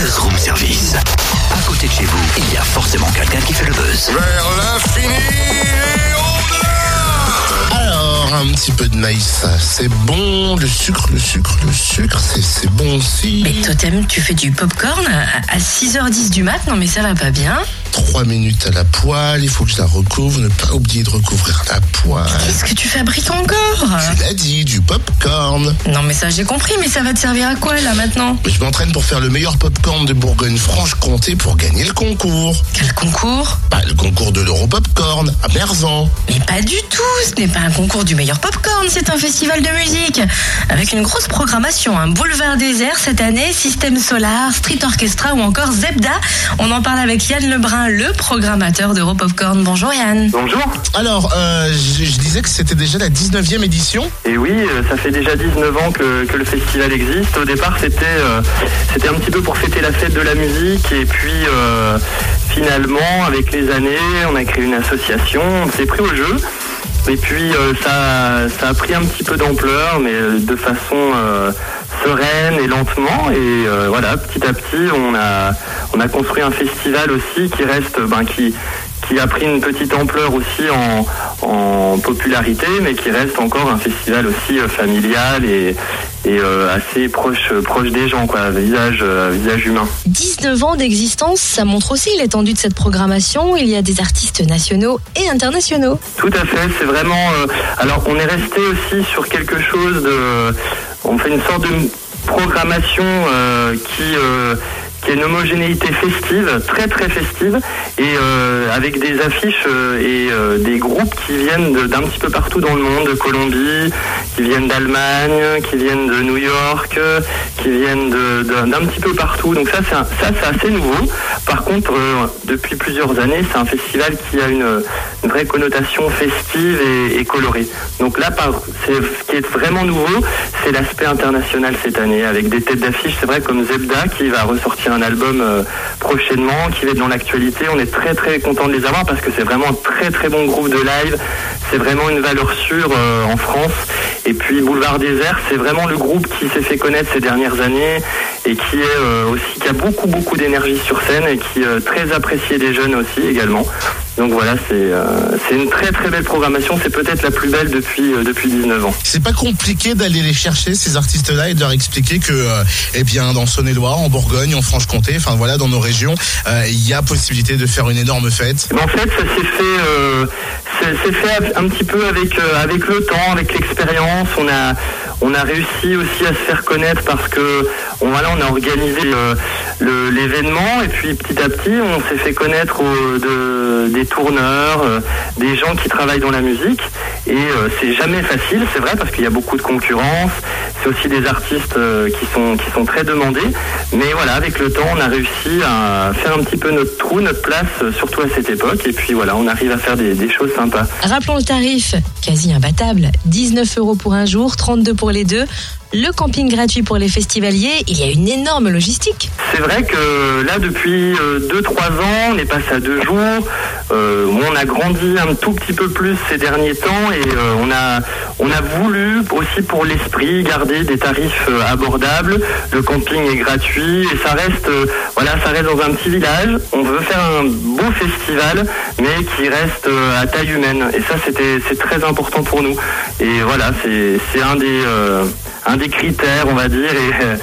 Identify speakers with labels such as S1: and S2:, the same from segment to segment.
S1: buzz room service. À côté de chez vous, il y a forcément quelqu'un qui fait le buzz.
S2: Vers l'infini et au-delà
S3: Alors, un petit peu de maïs, c'est bon. Le sucre, le sucre, le sucre, c'est, c'est bon aussi.
S4: Mais Totem, tu fais du popcorn à à 6h10 du mat? Non mais ça va pas bien.
S3: Trois minutes à la poêle, il faut que je la recouvre. Ne pas oublier de recouvrir la poêle.
S4: Qu'est-ce que tu fabriques encore?
S3: Tu l'as dit, du popcorn.
S4: Non mais ça j'ai compris, mais ça va te servir à quoi là maintenant?
S3: Mais je m'entraîne pour faire le meilleur popcorn de Bourgogne-Franche-Comté pour gagner le concours.
S4: Quel concours?
S3: Bah, le concours de l'Euro Popcorn à Berzan.
S4: Mais pas du tout, ce n'est pas un concours du meilleur popcorn, c'est un festival de musique. Avec une grosse programmation, un boulevard désert cette année, Système Solar, Street Orchestra ou encore Zebda. On en parle avec Yann Lebrun, le programmateur d'Europopcorn. Bonjour Yann.
S5: Bonjour.
S3: Alors, euh, je, je disais que c'était déjà la 19e édition.
S5: Et oui, euh, ça fait déjà 19 ans que, le festival existe. Au départ, c'était euh, c'était un petit peu pour fêter la fête de la musique. Et puis, euh, finalement, avec les années, on a créé une association, on s'est pris au jeu. Et puis, ça, a pris un petit peu d'ampleur, mais de façon sereine et lentement. Et voilà, petit à petit, on a, on a construit un festival aussi qui reste, ben, qui a pris une petite ampleur aussi en, en popularité, mais qui reste encore un festival aussi euh, familial et, et euh, assez proche, proche des gens, quoi, visage, euh, visage humain.
S4: 19 ans d'existence, ça montre aussi l'étendue de cette programmation. Il y a des artistes nationaux et internationaux.
S5: Tout à fait, c'est vraiment. euh, alors, on est resté aussi sur quelque chose de. On fait une sorte de programmation euh, qui. Qui est une homogénéité festive, très très festive, et euh, avec des affiches euh, et euh, des groupes qui viennent d'un petit peu partout dans le monde, de Colombie, qui viennent d'Allemagne, qui viennent de New York, qui viennent d'un petit peu partout. Donc ça c'est assez nouveau. Par contre, euh, depuis plusieurs années, c'est un festival qui a une, vraie connotation festive et, colorée. Donc là, par, ce qui est vraiment nouveau, c'est l'aspect international cette année, avec des têtes d'affiche, c'est vrai, comme Zebda, qui va ressortir un album euh, prochainement, qui va être dans l'actualité. On est très très content de les avoir parce que c'est vraiment un très très bon groupe de live. C'est vraiment une valeur sûre euh, en France. Et puis Boulevard Désert, c'est vraiment le groupe qui s'est fait connaître ces dernières années et qui est euh, aussi qui a beaucoup beaucoup d'énergie sur scène et qui est euh, très apprécié des jeunes aussi également. Donc voilà, c'est euh, une très très belle programmation. C'est peut-être la plus belle depuis euh, depuis 19 ans.
S3: C'est pas compliqué d'aller les chercher, ces artistes-là, et de leur expliquer que, euh, eh bien, dans Saône-et-Loire, en Bourgogne, en Franche-Comté, enfin voilà, dans nos régions, il y a possibilité de faire une énorme fête.
S5: En fait, ça s'est fait, fait un petit peu avec avec le temps, avec l'expérience. On a on a réussi aussi à se faire connaître parce que on, voilà, on a organisé l'événement et puis petit à petit, on s'est fait connaître au- de, des tourneurs, euh, des gens qui travaillent dans la musique. Et euh, c'est jamais facile, c'est vrai, parce qu'il y a beaucoup de concurrence. C'est aussi des artistes euh, qui sont qui sont très demandés. Mais voilà, avec le temps, on a réussi à faire un petit peu notre trou, notre place, surtout à cette époque. Et puis voilà, on arrive à faire des, des choses sympas.
S4: Rappelons le tarif, quasi imbattable. 19 euros pour un jour, 32 pour les deux. Le camping gratuit pour les festivaliers, il y a une énorme logistique.
S5: C'est vrai que là, depuis 2-3 ans, on est passé à deux jours. Euh, on a grandi un tout petit peu plus ces derniers temps et euh, on a on a voulu aussi pour l'esprit garder des tarifs euh, abordables. Le camping est gratuit et ça reste euh, voilà, ça reste dans un petit village. On veut faire un beau festival, mais qui reste euh, à taille humaine. Et ça, c'était c'est très important pour nous. Et voilà, c'est c'est un des euh, un des critères, on va dire, euh,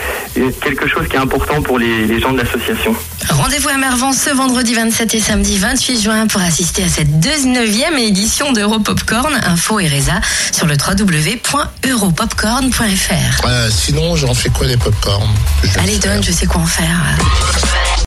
S5: quelque chose qui est important pour les, les gens de l'association.
S4: Rendez-vous à Mervan ce vendredi 27 et samedi 28 juin pour assister à cette 19e édition d'Europopcorn. Info et Reza sur le www.europopcorn.fr.
S3: Euh, sinon, j'en fais quoi des popcorn Je
S4: Allez, donne, je sais quoi en faire.